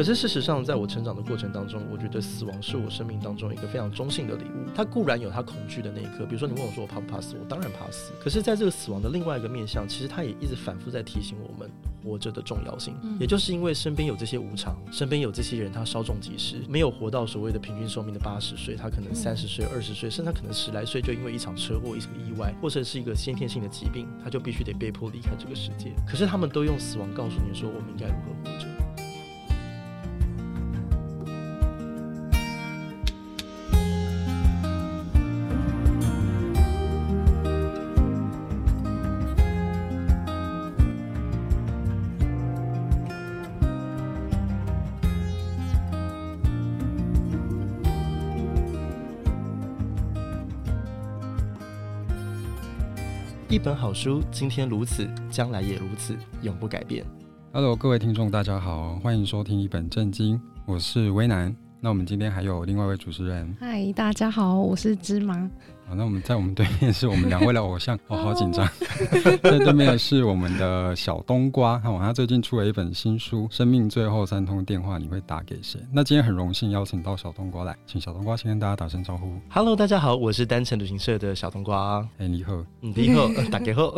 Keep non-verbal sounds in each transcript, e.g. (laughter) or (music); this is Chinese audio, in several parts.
可是事实上，在我成长的过程当中，我觉得死亡是我生命当中一个非常中性的礼物。它固然有它恐惧的那一刻，比如说你问我说我怕不怕死，我当然怕死。可是在这个死亡的另外一个面向，其实它也一直反复在提醒我们活着的重要性。也就是因为身边有这些无常，身边有这些人，他稍纵即逝，没有活到所谓的平均寿命的八十岁，他可能三十岁、二十岁，甚至他可能十来岁就因为一场车祸、一场意外，或者是一个先天性的疾病，他就必须得被迫离开这个世界。可是他们都用死亡告诉你说，我们应该如何活着。本好书，今天如此，将来也如此，永不改变。Hello，各位听众，大家好，欢迎收听一本正经，我是威南。那我们今天还有另外一位主持人。嗨，大家好，我是芝麻。好，那我们在我们对面是我们两位的偶像，我、哦、好紧张。在对面是我们的小冬瓜，看，他最近出了一本新书《生命最后三通电话》，你会打给谁？那今天很荣幸邀请到小冬瓜来，请小冬瓜先跟大家打声招呼。Hello，大家好，我是单程旅行社的小冬瓜。哎，你好，你好，打给后。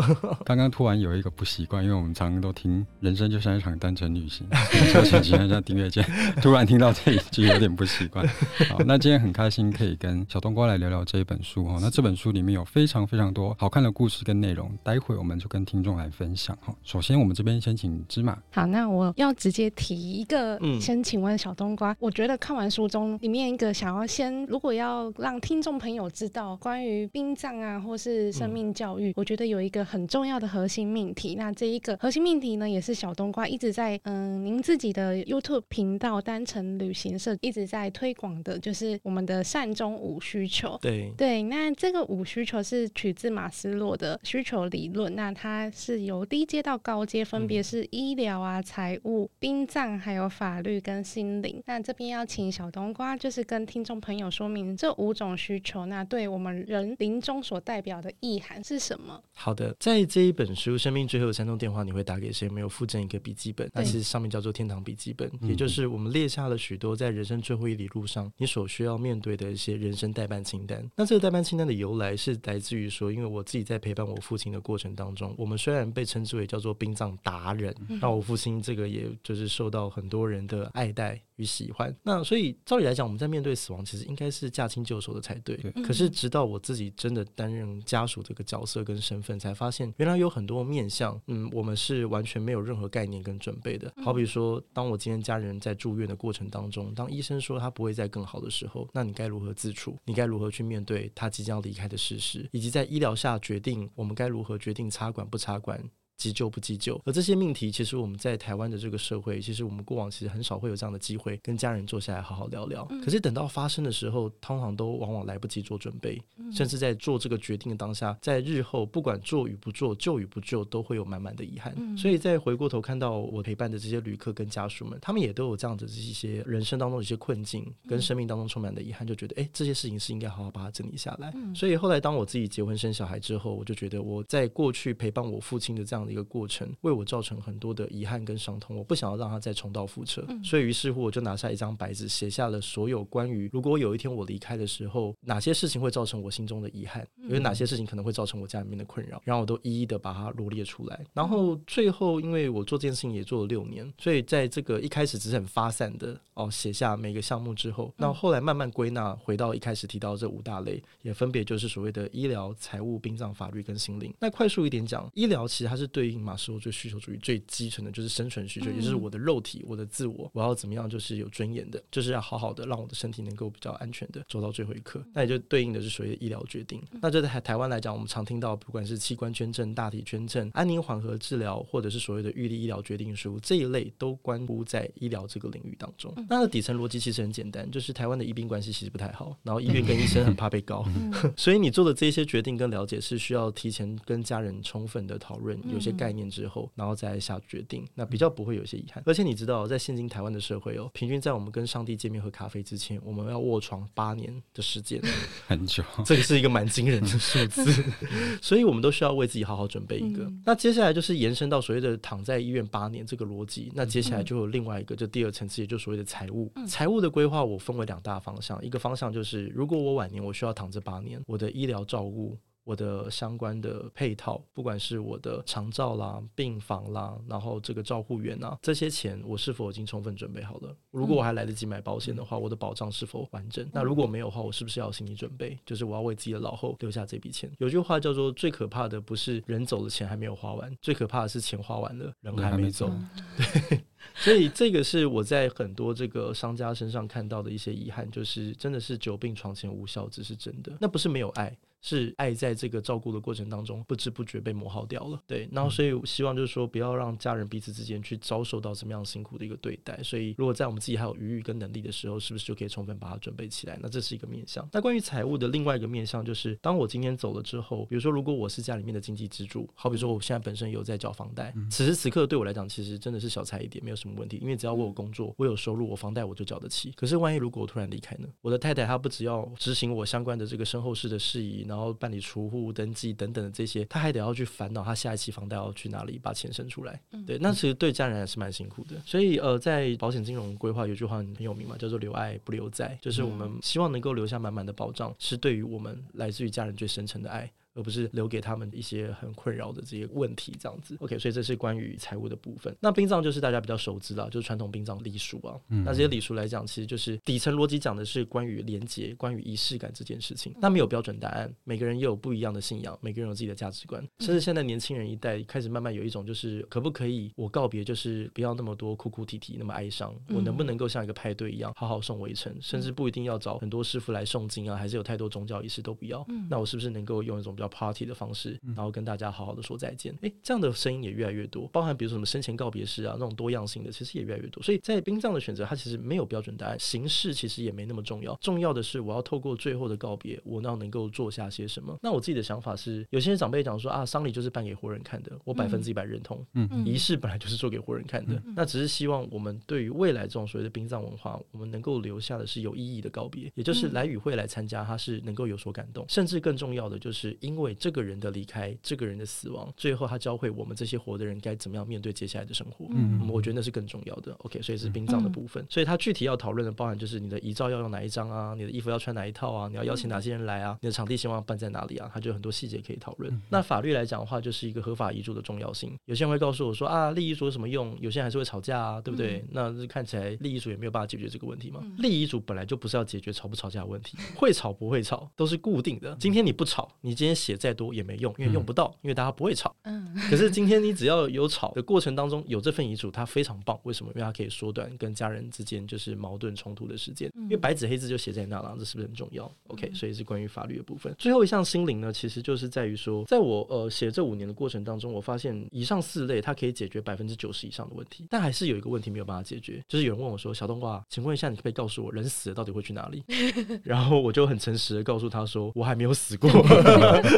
刚刚突然有一个不习惯，因为我们常常都听人生就像一场单程旅行，车钱请按下订阅键。突然听到这一句，有点不习惯。好，那今天很开心可以跟小冬瓜来聊聊这一本书哈。那这本书里面有非常非常多好看的故事跟内容，待会我们就跟听众来分享哈。首先，我们这边先请芝麻。好，那我要直接提一个，先请问小冬瓜，我觉得看完书中里面一个想要先，如果要让听众朋友知道关于殡葬啊，或是生命教育，我觉得有一个很重要的核心命题。那这一个核心命题呢，也是小冬瓜一直在嗯，您自己的 YouTube 频道单程旅行社一直在推广的，就是我们的善终无需求。对对，那这个。五需求是取自马斯洛的需求理论，那它是由低阶到高阶，分别是医疗啊、财务、殡葬，还有法律跟心灵。那这边要请小冬瓜，就是跟听众朋友说明这五种需求，那对我们人临终所代表的意涵是什么？好的，在这一本书《生命最后的三通电话》，你会打给谁？没有附赠一个笔记本，那其实上面叫做“天堂笔记本”，也就是我们列下了许多在人生最后一里路上你所需要面对的一些人生代办清单。那这个代办清单的由来。来是来自于说，因为我自己在陪伴我父亲的过程当中，我们虽然被称之为叫做殡葬达人，那我父亲这个也就是受到很多人的爱戴与喜欢。那所以照理来讲，我们在面对死亡，其实应该是驾轻就熟的才对。可是直到我自己真的担任家属这个角色跟身份，才发现原来有很多面向，嗯，我们是完全没有任何概念跟准备的。好比说，当我今天家人在住院的过程当中，当医生说他不会再更好的时候，那你该如何自处？你该如何去面对他即将离开的事实，以及在医疗下决定我们该如何决定插管不插管。急救不急救，而这些命题，其实我们在台湾的这个社会，其实我们过往其实很少会有这样的机会跟家人坐下来好好聊聊。可是等到发生的时候，通常都往往来不及做准备，甚至在做这个决定的当下，在日后不管做与不做，救与不救，都会有满满的遗憾。所以在回过头看到我陪伴的这些旅客跟家属们，他们也都有这样的这些人生当中的一些困境，跟生命当中充满的遗憾，就觉得哎，这些事情是应该好好把它整理下来。所以后来当我自己结婚生小孩之后，我就觉得我在过去陪伴我父亲的这样的。一个过程为我造成很多的遗憾跟伤痛，我不想要让他再重蹈覆辙，嗯、所以于是乎我就拿下一张白纸，写下了所有关于如果有一天我离开的时候，哪些事情会造成我心中的遗憾，有哪些事情可能会造成我家里面的困扰，然后我都一一的把它罗列出来。然后最后，因为我做这件事情也做了六年，所以在这个一开始只是很发散的哦写下每个项目之后，那后来慢慢归纳回到一开始提到这五大类，也分别就是所谓的医疗、财务、殡葬、法律跟心灵。那快速一点讲，医疗其实它是对。对应马斯洛最需求主义最基层的就是生存需求，也就是我的肉体、我的自我，我要怎么样就是有尊严的，就是要好好的让我的身体能够比较安全的走到最后一刻。那也就对应的是所谓的医疗决定。那就在台台湾来讲，我们常听到不管是器官捐赠、大体捐赠、安宁缓和治疗，或者是所谓的预立医疗决定书这一类，都关乎在医疗这个领域当中。那它的底层逻辑其实很简单，就是台湾的医病关系其实不太好，然后医院跟医生很怕被告，(laughs) 所以你做的这些决定跟了解是需要提前跟家人充分的讨论，有些概念之后，然后再下决定，那比较不会有一些遗憾。而且你知道，在现今台湾的社会哦，平均在我们跟上帝见面喝咖啡之前，我们要卧床八年的时间，(laughs) 很久，这个是一个蛮惊人的数字，(laughs) 所以我们都需要为自己好好准备一个。那接下来就是延伸到所谓的躺在医院八年这个逻辑，那接下来就有另外一个，就第二层次，也就是所谓的财务。财务的规划我分为两大方向，一个方向就是如果我晚年我需要躺这八年，我的医疗照顾。我的相关的配套，不管是我的长照啦、病房啦，然后这个照护员啊，这些钱我是否已经充分准备好了？如果我还来得及买保险的话，我的保障是否完整？那如果没有的话，我是不是要有心理准备？就是我要为自己的老后留下这笔钱。有句话叫做：最可怕的不是人走了，钱还没有花完，最可怕的是钱花完了，人还没走。对，(laughs) 所以这个是我在很多这个商家身上看到的一些遗憾，就是真的是久病床前无孝子，是真的。那不是没有爱。是爱在这个照顾的过程当中不知不觉被磨耗掉了，对。然后所以希望就是说不要让家人彼此之间去遭受到什么样辛苦的一个对待。所以如果在我们自己还有余裕跟能力的时候，是不是就可以充分把它准备起来？那这是一个面向。那关于财务的另外一个面向就是，当我今天走了之后，比如说如果我是家里面的经济支柱，好比说我现在本身有在缴房贷，此时此刻对我来讲其实真的是小菜一碟，没有什么问题，因为只要我有工作，我有收入，我房贷我就缴得起。可是万一如果我突然离开呢？我的太太她不只要执行我相关的这个身后事的事宜，然后办理出户户登记等等的这些，他还得要去烦恼他下一期房贷要去哪里把钱生出来。对，那其实对家人还是蛮辛苦的。所以呃，在保险金融规划有句话很有名嘛，叫做“留爱不留债”，就是我们希望能够留下满满的保障，是对于我们来自于家人最深沉的爱。而不是留给他们一些很困扰的这些问题，这样子。OK，所以这是关于财务的部分。那殡葬就是大家比较熟知了，就是传统殡葬礼俗啊。嗯、那这些礼俗来讲，其实就是底层逻辑讲的是关于连结、关于仪式感这件事情。那没有标准答案，每个人又有不一样的信仰，每个人有自己的价值观。甚至现在年轻人一代开始慢慢有一种，就是可不可以我告别，就是不要那么多哭哭啼啼，那么哀伤。我能不能够像一个派对一样，好好送我一程，甚至不一定要找很多师傅来诵经啊，还是有太多宗教仪式都不要。那我是不是能够用一种比较 party 的方式？然后跟大家好好的说再见。诶，这样的声音也越来越多，包含比如说什么生前告别式啊，那种多样性的，其实也越来越多。所以在殡葬的选择，它其实没有标准答案，形式其实也没那么重要。重要的是，我要透过最后的告别，我要能够做下些什么。那我自己的想法是，有些长辈讲说啊，丧礼就是办给活人看的，我百分之一百认同。嗯，仪式本来就是做给活人看的，嗯、那只是希望我们对于未来这种所谓的殡葬文化，我们能够留下的是有意义的告别，也就是来与会来参加，他是能够有所感动，甚至更重要的就是因为这个人的离开，这个人。的死亡，最后他教会我们这些活的人该怎么样面对接下来的生活。嗯，嗯，我觉得那是更重要的。OK，所以是殡葬的部分。嗯、所以他具体要讨论的包含就是你的遗照要用哪一张啊，你的衣服要穿哪一套啊，你要邀请哪些人来啊，你的场地希望办在哪里啊，他就有很多细节可以讨论。嗯、那法律来讲的话，就是一个合法遗嘱的重要性。有些人会告诉我说啊，立遗嘱有什么用？有些人还是会吵架啊，对不对？嗯、那看起来立遗嘱也没有办法解决这个问题嘛。嗯、立遗嘱本来就不是要解决吵不吵架的问题，会吵不会吵都是固定的。今天你不吵，你今天写再多也没用，因为用不到，因为大家不会吵。嗯，(laughs) 可是今天你只要有吵的过程当中有这份遗嘱，它非常棒。为什么？因为它可以缩短跟家人之间就是矛盾冲突的时间。因为白纸黑字就写在那了，这是不是很重要？OK，所以是关于法律的部分。最后一项心灵呢，其实就是在于说，在我呃写这五年的过程当中，我发现以上四类它可以解决百分之九十以上的问题，但还是有一个问题没有办法解决，就是有人问我说：“小冬瓜，请问一下，你可不可以告诉我，人死了到底会去哪里？” (laughs) 然后我就很诚实的告诉他说：“我还没有死过，我 (laughs)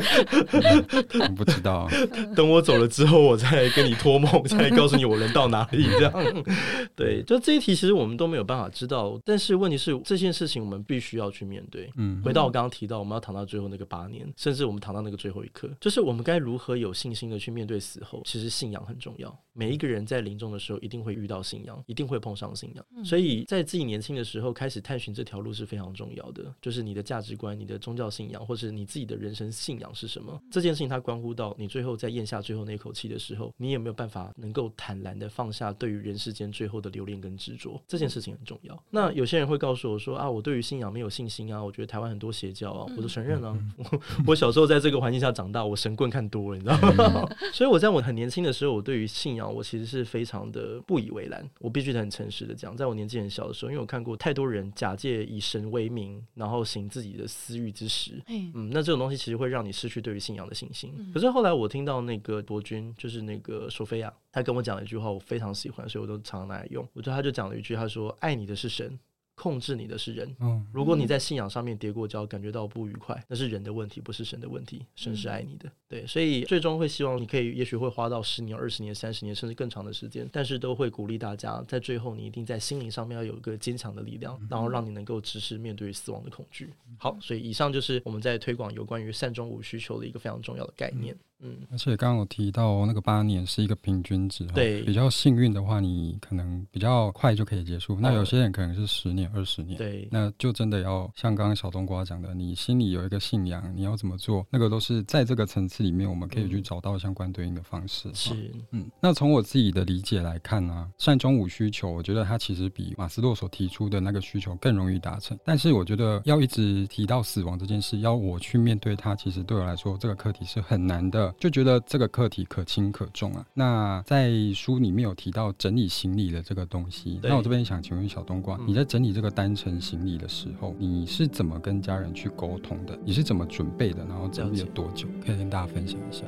不知道，(laughs) 等我走了之后。”我再跟你托梦，再告诉你我人到哪里。这样，(laughs) 对，就这一题其实我们都没有办法知道。但是问题是这件事情我们必须要去面对。嗯，回到我刚刚提到，我们要躺到最后那个八年，甚至我们躺到那个最后一刻，就是我们该如何有信心的去面对死后。其实信仰很重要。每一个人在临终的时候一定会遇到信仰，一定会碰上信仰。所以在自己年轻的时候开始探寻这条路是非常重要的。就是你的价值观、你的宗教信仰，或是你自己的人生信仰是什么？这件事情它关乎到你最后在咽下最后那口气的时候，你有没有办法能够坦然的放下对于人世间最后的留恋跟执着？这件事情很重要。那有些人会告诉我说啊，我对于信仰没有信心啊，我觉得台湾很多邪教啊，我都承认啊。我我小时候在这个环境下长大，我神棍看多了，你知道吗？(laughs) 所以我在我很年轻的时候，我对于信仰我其实是非常的不以为然。我必须得很诚实的讲，在我年纪很小的时候，因为我看过太多人假借以神为名，然后行自己的私欲之实。嗯，那这种东西其实会让你失去对于信仰的信心。可是后来我听到那个伯君，就是那个。索菲亚，他跟我讲了一句话，我非常喜欢，所以我都常常拿来用。我觉得他就讲了一句，他说：“爱你的是神。”控制你的是人。嗯，如果你在信仰上面跌过跤，感觉到不愉快，那是人的问题，不是神的问题。神是爱你的，对，所以最终会希望你可以，也许会花到十年、二十年、三十年，甚至更长的时间，但是都会鼓励大家，在最后你一定在心灵上面要有一个坚强的力量，然后让你能够直视面对死亡的恐惧。好，所以以上就是我们在推广有关于善终无需求的一个非常重要的概念。嗯，而且刚刚有提到那个八年是一个平均值，对，比较幸运的话，你可能比较快就可以结束。那有些人可能是十年、二十年，对，那就真的要像刚刚小冬瓜讲的，你心里有一个信仰，你要怎么做，那个都是在这个层次里面，我们可以去找到相关对应的方式。是，嗯，那从我自己的理解来看呢、啊，善终五需求，我觉得它其实比马斯洛所提出的那个需求更容易达成。但是我觉得要一直提到死亡这件事，要我去面对它，其实对我来说这个课题是很难的，就觉得这个。课题可轻可重啊。那在书里面有提到整理行李的这个东西，那我这边想请问小冬瓜，你在整理这个单程行李的时候，你是怎么跟家人去沟通的？你是怎么准备的？然后整理了多久？可以跟大家分享一下。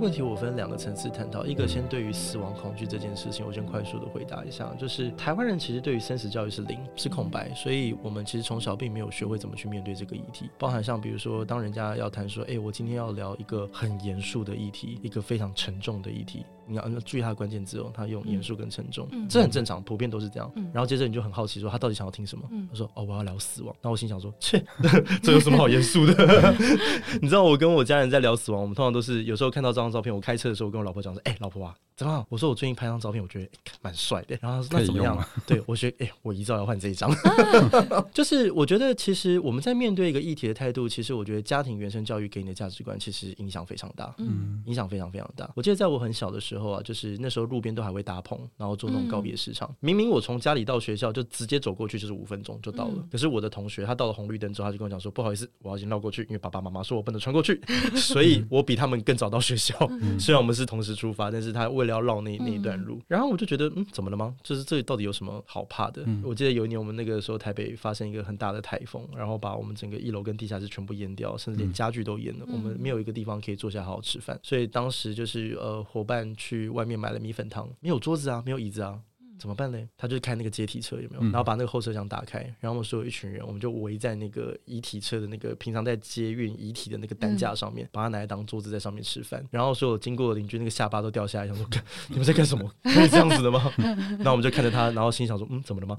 问题我分两个层次探讨，一个先对于死亡恐惧这件事情，我先快速的回答一下，就是台湾人其实对于生死教育是零，是空白，所以我们其实从小并没有学会怎么去面对这个议题，包含像比如说，当人家要谈说，哎，我今天要聊一个很严肃的议题，一个非常沉重的议题。你要注意他的关键字哦，他用严肃跟沉重，嗯、这很正常，普遍都是这样。嗯、然后接着你就很好奇说，他到底想要听什么？嗯、他说哦，我要聊死亡。那我心想说，切，(laughs) 这有什么好严肃的？(laughs) 你知道我跟我家人在聊死亡，我们通常都是有时候看到这张照片，我开车的时候跟我老婆讲说，哎、欸，老婆啊。怎么？我说我最近拍张照片，我觉得蛮帅的。然后他说那怎么样？对我觉得，哎、欸，我遗照要换这一张。(laughs) (laughs) 就是我觉得，其实我们在面对一个议题的态度，其实我觉得家庭原生教育给你的价值观，其实影响非常大。嗯，影响非常非常大。我记得在我很小的时候啊，就是那时候路边都还会搭棚，然后做那种告别市场。嗯、明明我从家里到学校就直接走过去就是五分钟就到了，嗯、可是我的同学他到了红绿灯之后，他就跟我讲说：“不好意思，我要先绕过去，因为爸爸妈妈说我不能穿过去，(laughs) 所以我比他们更早到学校。嗯、虽然我们是同时出发，但是他为了要绕那那一段。”路，然后我就觉得，嗯，怎么了吗？就是这里到底有什么好怕的？嗯、我记得有一年我们那个时候台北发生一个很大的台风，然后把我们整个一楼跟地下室全部淹掉，甚至连家具都淹了。嗯、我们没有一个地方可以坐下好好吃饭，所以当时就是呃，伙伴去外面买了米粉汤，没有桌子啊，没有椅子啊。怎么办呢？他就开那个阶梯车，有没有？然后把那个后车厢打开，然后我们所有一群人，我们就围在那个遗体车的那个平常在接运遗体的那个担架上面，把它拿来当桌子，在上面吃饭。然后所有经过的邻居，那个下巴都掉下来，(laughs) 想说：你们在干什么？可以这样子的吗？(laughs) 然后我们就看着他，然后心想说：嗯，怎么了吗？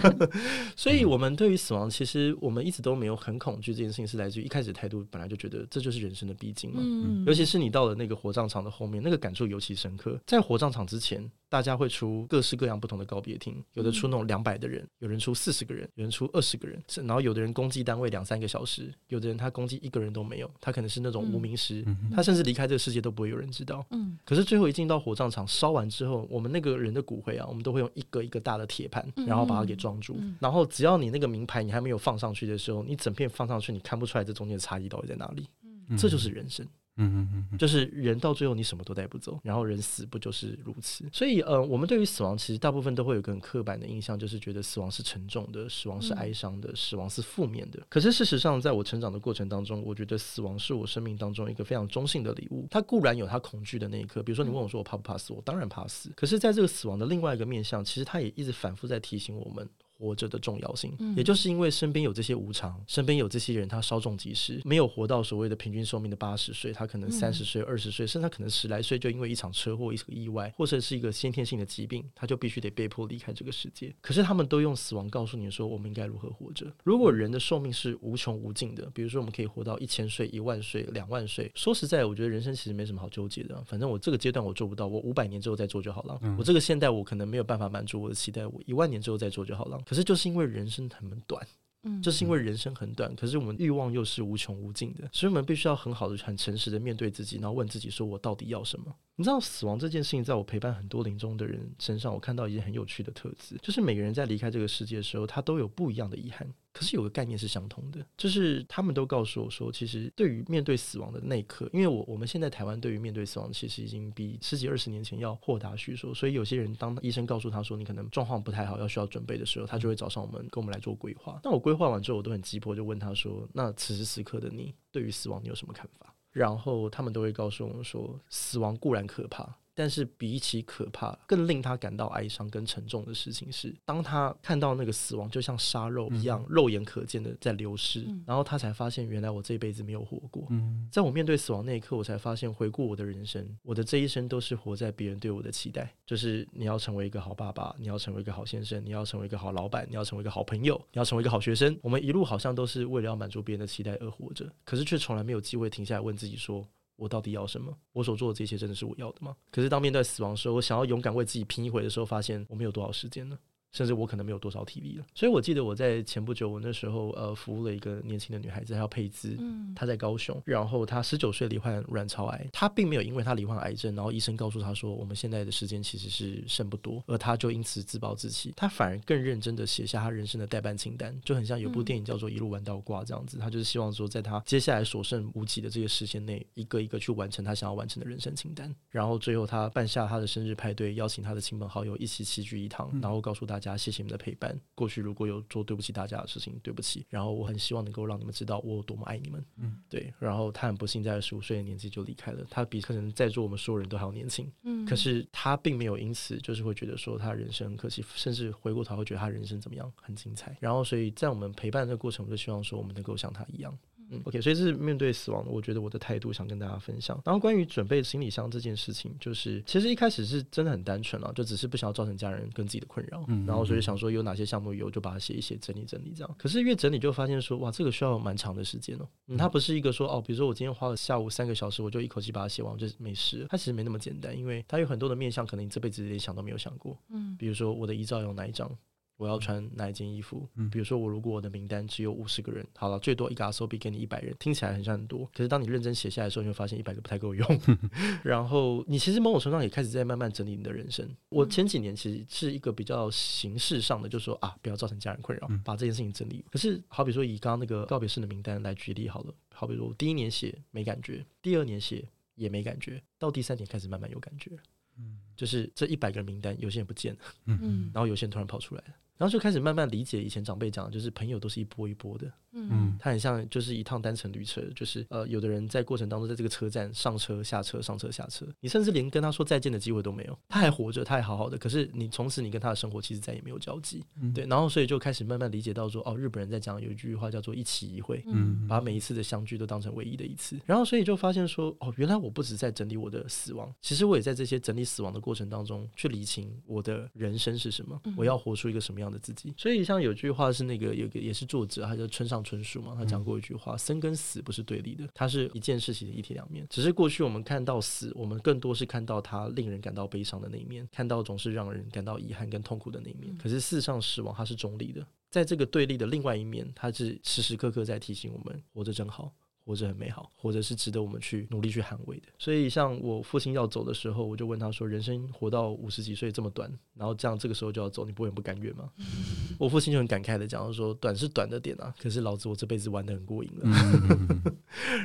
(laughs) 所以，我们对于死亡，其实我们一直都没有很恐惧。这件事情是来自于一开始态度本来就觉得这就是人生的必经嘛。尤其是你到了那个火葬场的后面，那个感受尤其深刻。在火葬场之前，大家会出各式各样不同的告别厅，有的出那种两百的人，有人出四十个人，有人出二十个人，然后有的人公祭单位两三个小时，有的人他公祭一个人都没有，他可能是那种无名尸，嗯、他甚至离开这个世界都不会有人知道。嗯，可是最后一进到火葬场烧完之后，我们那个人的骨灰啊，我们都会用一个一个大的铁盘，然后把它给装住，嗯、然后只要你那个名牌你还没有放上去的时候，你整片放上去，你看不出来这中间的差异到底在哪里。嗯，这就是人生。嗯嗯嗯嗯，就是人到最后你什么都带不走，然后人死不就是如此？所以呃，我们对于死亡其实大部分都会有个很刻板的印象，就是觉得死亡是沉重的，死亡是哀伤的，死亡是负面的。可是事实上，在我成长的过程当中，我觉得死亡是我生命当中一个非常中性的礼物。它固然有它恐惧的那一刻，比如说你问我说我怕不怕死，我当然怕死。可是在这个死亡的另外一个面向，其实它也一直反复在提醒我们。活着的重要性，也就是因为身边有这些无常，身边有这些人，他稍纵即逝，没有活到所谓的平均寿命的八十岁，他可能三十岁、二十岁，甚至他可能十来岁就因为一场车祸、一个意外，或者是一个先天性的疾病，他就必须得被迫离开这个世界。可是他们都用死亡告诉你说，我们应该如何活着。如果人的寿命是无穷无尽的，比如说我们可以活到一千岁、一万岁、两万岁，说实在，我觉得人生其实没什么好纠结的。反正我这个阶段我做不到，我五百年之后再做就好了。我这个现代我可能没有办法满足我的期待，我一万年之后再做就好了。可是就是因为人。生很短，嗯，就是因为人生很短，可是我们欲望又是无穷无尽的，所以我们必须要很好的、很诚实的面对自己，然后问自己说：“我到底要什么？”你知道，死亡这件事情，在我陪伴很多临终的人身上，我看到一件很有趣的特质，就是每个人在离开这个世界的时候，他都有不一样的遗憾。可是有个概念是相同的，就是他们都告诉我说，其实对于面对死亡的那一刻，因为我我们现在台湾对于面对死亡，其实已经比十几二十年前要豁达许多。所以有些人当医生告诉他说你可能状况不太好，要需要准备的时候，他就会找上我们，跟我们来做规划。那我规划完之后，我都很急迫，就问他说：“那此时此刻的你，对于死亡你有什么看法？”然后他们都会告诉我们说：“死亡固然可怕。”但是比起可怕，更令他感到哀伤跟沉重的事情是，当他看到那个死亡就像沙肉一样，肉眼可见的在流失，嗯、然后他才发现，原来我这辈子没有活过。嗯、在我面对死亡那一刻，我才发现，回顾我的人生，我的这一生都是活在别人对我的期待，就是你要成为一个好爸爸，你要成为一个好先生，你要成为一个好老板，你要成为一个好朋友，你要成为一个好学生。我们一路好像都是为了要满足别人的期待而活着，可是却从来没有机会停下来问自己说。我到底要什么？我所做的这些真的是我要的吗？可是当面对死亡的时候，我想要勇敢为自己拼一回的时候，发现我们有多少时间呢。甚至我可能没有多少体力了，所以我记得我在前不久，我那时候呃服务了一个年轻的女孩子，她叫佩兹，嗯，她在高雄，然后她十九岁罹患卵巢癌，她并没有因为她罹患癌症，然后医生告诉她说我们现在的时间其实是剩不多，而她就因此自暴自弃，她反而更认真的写下她人生的代办清单，就很像有部电影叫做《一路玩到挂》这样子，她就是希望说在她接下来所剩无几的这个时间内，一个一个去完成她想要完成的人生清单，然后最后她办下她的生日派对，邀请她的亲朋好友一起齐聚一堂，然后告诉大家谢谢你们的陪伴。过去如果有做对不起大家的事情，对不起。然后我很希望能够让你们知道我有多么爱你们。嗯，对。然后他很不幸在十五岁的年纪就离开了。他比可能在座我们所有人都还要年轻。嗯，可是他并没有因此就是会觉得说他人生很可惜，甚至回过头会觉得他人生怎么样很精彩。然后所以在我们陪伴的过程，我就希望说我们能够像他一样。嗯，OK，所以这是面对死亡，我觉得我的态度想跟大家分享。然后关于准备行李箱这件事情，就是其实一开始是真的很单纯啊，就只是不想要造成家人跟自己的困扰。嗯，然后所以想说有哪些项目有，就把它写一写，整理整理这样。可是越整理就发现说，哇，这个需要蛮长的时间哦。嗯，它不是一个说哦，比如说我今天花了下午三个小时，我就一口气把它写完，就没事。它其实没那么简单，因为它有很多的面向，可能你这辈子连想都没有想过。嗯，比如说我的遗照有哪一张？我要穿哪一件衣服？嗯，比如说我如果我的名单只有五十个人，好了，最多一个 asobi 给你一百人，听起来很像很多。可是当你认真写下来的时候，你会发现一百个不太够用。(laughs) 然后你其实某种程度上也开始在慢慢整理你的人生。我前几年其实是一个比较形式上的，就是说啊，不要造成家人困扰，把这件事情整理。可是好比说以刚刚那个告别式的名单来举例好了，好比说我第一年写没感觉，第二年写也没感觉，到第三年开始慢慢有感觉。嗯，就是这一百个人名单，有些人不见了，嗯，然后有些人突然跑出来了。然后就开始慢慢理解以前长辈讲的，就是朋友都是一波一波的，嗯，他很像就是一趟单程旅车，就是呃，有的人在过程当中，在这个车站上车下车上车下车，你甚至连跟他说再见的机会都没有，他还活着，他还好好的，可是你从此你跟他的生活其实再也没有交集，嗯，对，然后所以就开始慢慢理解到说，哦，日本人在讲有一句话叫做一期一会，嗯，把每一次的相聚都当成唯一的一次，然后所以就发现说，哦，原来我不止在整理我的死亡，其实我也在这些整理死亡的过程当中去理清我的人生是什么，我要活出一个什么样的自己，所以。像有句话是那个有个也是作者，他叫村上春树嘛，他讲过一句话：生跟死不是对立的，它是一件事情的一体两面。只是过去我们看到死，我们更多是看到它令人感到悲伤的那一面，看到总是让人感到遗憾跟痛苦的那一面。可是事实上，死亡它是中立的，在这个对立的另外一面，它是时时刻刻在提醒我们活着真好。活着很美好，活着是值得我们去努力去捍卫的。所以，像我父亲要走的时候，我就问他说：“人生活到五十几岁这么短，然后这样这个时候就要走，你不会很不甘愿吗？” (laughs) 我父亲就很感慨的讲说：“短是短的点啊，可是老子我这辈子玩的很过瘾了。(laughs) ”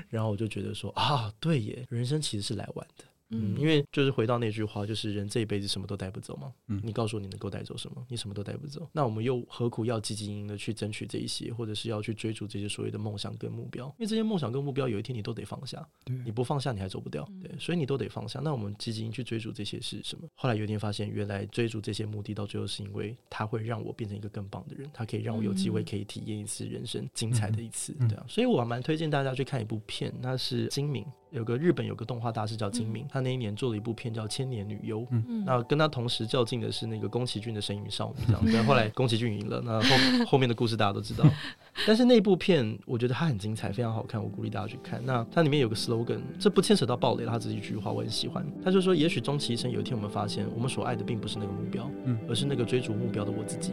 然后我就觉得说：“啊，对耶，人生其实是来玩的。”嗯，因为就是回到那句话，就是人这一辈子什么都带不走嘛。嗯，你告诉我你能够带走什么？你什么都带不走。那我们又何苦要汲汲营营的去争取这一些，或者是要去追逐这些所谓的梦想跟目标？因为这些梦想跟目标，有一天你都得放下。对，你不放下，你还走不掉。对，所以你都得放下。那我们积极去追逐这些是什么？后来有一天发现，原来追逐这些目的，到最后是因为它会让我变成一个更棒的人，它可以让我有机会可以体验一次人生精彩的一次。对啊，所以我蛮推荐大家去看一部片，那是金敏。有个日本有个动画大师叫金敏，嗯、他那一年做了一部片叫《千年女优》，嗯，那跟他同时较劲的是那个宫崎骏的《神隐少女》这样，(laughs) 但后来宫崎骏赢了，那后后面的故事大家都知道。(laughs) 但是那部片我觉得它很精彩，非常好看，我鼓励大家去看。那它里面有个 slogan，这不牵扯到暴雷，他只是一句话，我很喜欢。他就说：也许终其一生，有一天我们发现，我们所爱的并不是那个目标，嗯，而是那个追逐目标的我自己。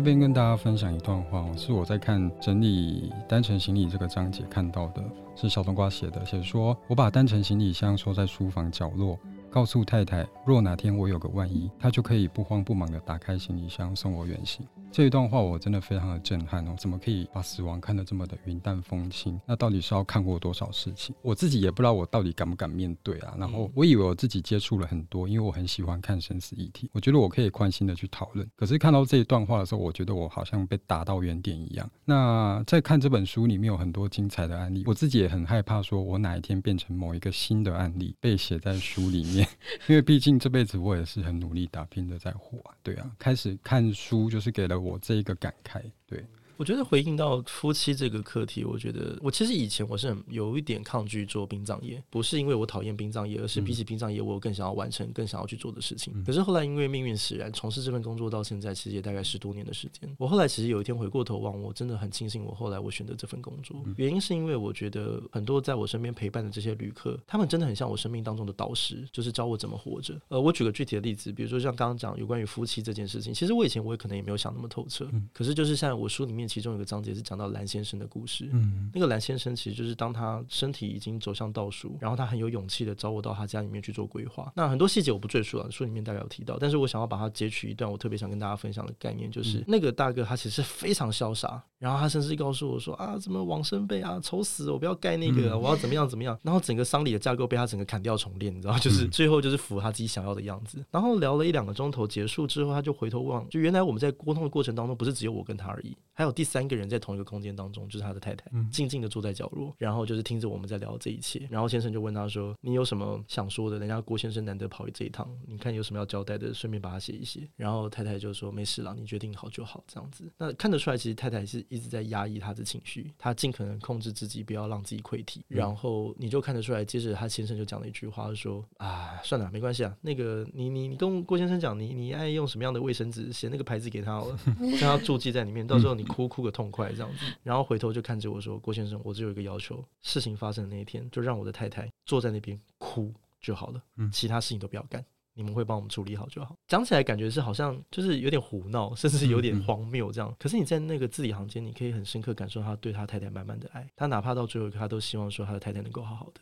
这边跟大家分享一段话，是我在看整理单程行李这个章节看到的，是小冬瓜写的，写说我把单程行李箱收在书房角落。告诉太太，若哪天我有个万一，她就可以不慌不忙地打开行李箱送我远行。这一段话我真的非常的震撼哦！怎么可以把死亡看得这么的云淡风轻？那到底是要看过多少事情？我自己也不知道我到底敢不敢面对啊。然后我以为我自己接触了很多，因为我很喜欢看生死议题，我觉得我可以宽心的去讨论。可是看到这一段话的时候，我觉得我好像被打到原点一样。那在看这本书里面有很多精彩的案例，我自己也很害怕，说我哪一天变成某一个新的案例被写在书里面。(laughs) 因为毕竟这辈子我也是很努力打拼的在活啊，对啊，开始看书就是给了我这一个感慨，对。我觉得回应到夫妻这个课题，我觉得我其实以前我是很有一点抗拒做殡葬业，不是因为我讨厌殡葬业，而是比起殡葬业，我有更想要完成、更想要去做的事情。可是后来因为命运使然，从事这份工作到现在，其实也大概十多年的时间。我后来其实有一天回过头望，我真的很庆幸我后来我选择这份工作，原因是因为我觉得很多在我身边陪伴的这些旅客，他们真的很像我生命当中的导师，就是教我怎么活着。呃，我举个具体的例子，比如说像刚刚讲有关于夫妻这件事情，其实我以前我也可能也没有想那么透彻，可是就是像我书里面其中有个章节是。讲到蓝先生的故事，嗯，那个蓝先生其实就是当他身体已经走向倒数，然后他很有勇气的找我到他家里面去做规划。那很多细节我不赘述了，书里面大概有提到，但是我想要把它截取一段，我特别想跟大家分享的概念，就是、嗯、那个大哥他其实是非常潇洒，然后他甚至告诉我说啊，怎么往生被啊，愁死，我不要盖那个，我要怎么样怎么样，然后整个丧礼的架构被他整个砍掉重练，你知道，就是最后就是符合他自己想要的样子。然后聊了一两个钟头结束之后，他就回头望，就原来我们在沟通的过程当中，不是只有我跟他而已，还有第三个人在同一个空间当中，就是。他的太太静静的坐在角落，然后就是听着我们在聊这一切。然后先生就问他说：“你有什么想说的？人家郭先生难得跑这一趟，你看有什么要交代的，顺便把它写一写。”然后太太就说：“没事了，你决定好就好。”这样子，那看得出来，其实太太是一直在压抑他的情绪，他尽可能控制自己，不要让自己溃体。然后你就看得出来，接着他先生就讲了一句话，说：“啊，算了，没关系啊，那个你你你跟郭先生讲，你你爱用什么样的卫生纸，写那个牌子给他好了，(laughs) 让他注记在里面，到时候你哭哭个痛快这样子。(laughs) ”然后回头就看着我说：“郭先生，我只有一个要求，事情发生的那一天，就让我的太太坐在那边哭就好了，其他事情都不要干，你们会帮我们处理好就好。讲起来感觉是好像就是有点胡闹，甚至有点荒谬这样。可是你在那个字里行间，你可以很深刻感受他对他太太满满的爱。他哪怕到最后一刻，他都希望说他的太太能够好好的。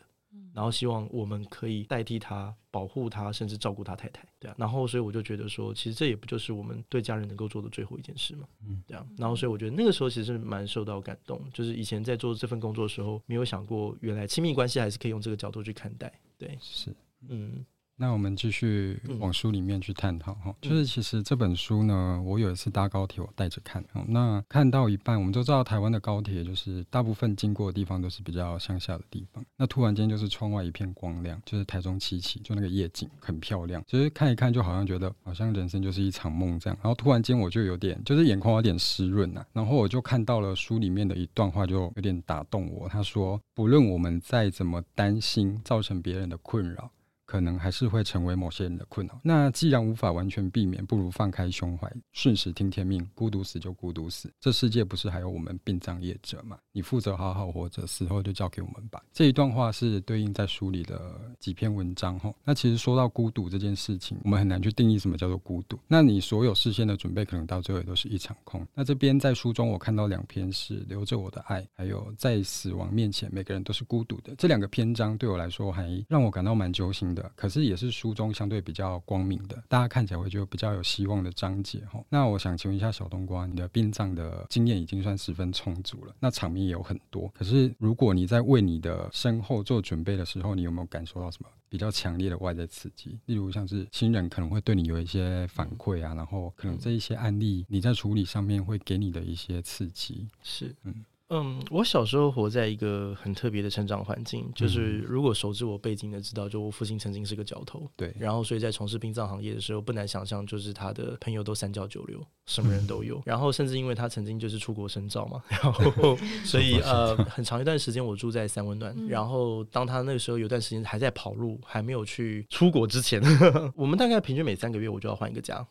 然后希望我们可以代替他保护他，甚至照顾他太太，对啊。然后所以我就觉得说，其实这也不就是我们对家人能够做的最后一件事嘛，嗯，对啊。然后所以我觉得那个时候其实是蛮受到感动，就是以前在做这份工作的时候，没有想过原来亲密关系还是可以用这个角度去看待，对，是，嗯。那我们继续往书里面去探讨哈，就是其实这本书呢，我有一次搭高铁，我带着看，那看到一半，我们都知道台湾的高铁就是大部分经过的地方都是比较乡下的地方，那突然间就是窗外一片光亮，就是台中七期，就那个夜景很漂亮，其实看一看就好像觉得好像人生就是一场梦这样，然后突然间我就有点就是眼眶有点湿润呐，然后我就看到了书里面的一段话，就有点打动我，他说，不论我们再怎么担心造成别人的困扰。可能还是会成为某些人的困扰。那既然无法完全避免，不如放开胸怀，顺时听天命，孤独死就孤独死。这世界不是还有我们殡葬业者吗？你负责好好活着，死后就交给我们吧。这一段话是对应在书里的几篇文章哈。那其实说到孤独这件事情，我们很难去定义什么叫做孤独。那你所有事先的准备，可能到最后也都是一场空。那这边在书中我看到两篇是留着我的爱，还有在死亡面前，每个人都是孤独的。这两个篇章对我来说，还让我感到蛮揪心的。可是也是书中相对比较光明的，大家看起来会觉得比较有希望的章节哈。那我想请问一下小冬瓜，你的殡葬的经验已经算十分充足了，那场面也有很多。可是如果你在为你的身后做准备的时候，你有没有感受到什么比较强烈的外在刺激？例如像是亲人可能会对你有一些反馈啊，然后可能这一些案例你在处理上面会给你的一些刺激。是，嗯。嗯，我小时候活在一个很特别的成长环境，就是如果熟知我背景的知道，就我父亲曾经是个角头，对，然后所以在从事殡葬行业的时候，不难想象，就是他的朋友都三教九流，什么人都有，然后甚至因为他曾经就是出国深造嘛，然后 (laughs) 所以呃，很长一段时间我住在三温暖，然后当他那个时候有段时间还在跑路，还没有去出国之前，(laughs) 我们大概平均每三个月我就要换一个家。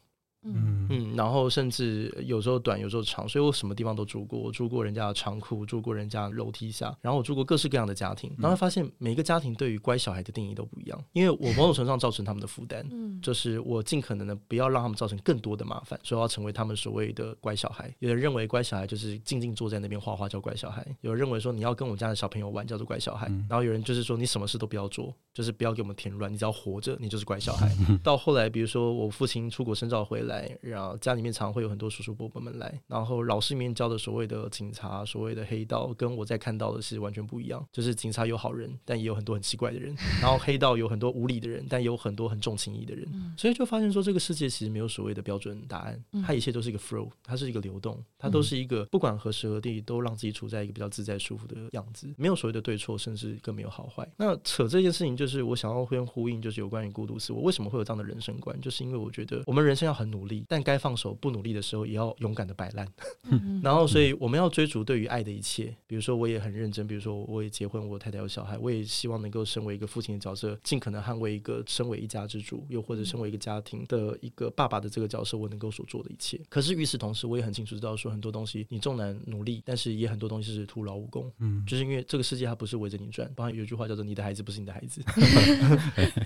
嗯嗯，然后甚至有时候短，有时候长，所以我什么地方都住过。我住过人家的仓库，住过人家的楼梯下，然后我住过各式各样的家庭。然后发现每个家庭对于乖小孩的定义都不一样，因为我某种程度上造成他们的负担，嗯就是我尽可能的不要让他们造成更多的麻烦，所以要成为他们所谓的乖小孩。有人认为乖小孩就是静静坐在那边画画叫乖小孩，有人认为说你要跟我们家的小朋友玩叫做乖小孩，然后有人就是说你什么事都不要做，就是不要给我们添乱，你只要活着，你就是乖小孩。(laughs) 到后来，比如说我父亲出国深造回来，然后家里面常会有很多叔叔伯伯们来，然后老师里面教的所谓的警察、所谓的黑道，跟我在看到的是完全不一样。就是警察有好人，但也有很多很奇怪的人；(laughs) 然后黑道有很多无理的人，但也有很多很重情义的人。所以就发现说，这个世界其实没有所谓的标准答案，它一切都是一个 flow，它是一个流动，它都是一个不管何时何地都让自己处在一个比较自在舒服的样子，没有所谓的对错，甚至更没有好坏。那扯这件事情，就是我想要呼呼应，就是有关于孤独死，我为什么会有这样的人生观，就是因为我觉得我们人生要很努力，但该放手不努力的时候，也要勇敢的摆烂。(laughs) 然后，所以我们要追逐对于爱的一切。比如说，我也很认真，比如说，我也结婚，我太太有小孩，我也希望能够身为一个父亲的角色，尽可能捍卫一个身为一家之主，又或者身为一个家庭的一个爸爸的这个角色，我能够所做的一切。可是与此同时，我也很清楚知道说，很多东西你纵然努力，但是也很多东西是徒劳无功。嗯，就是因为这个世界它不是围着你转。包括有一句话叫做“你的孩子不是你的孩子”，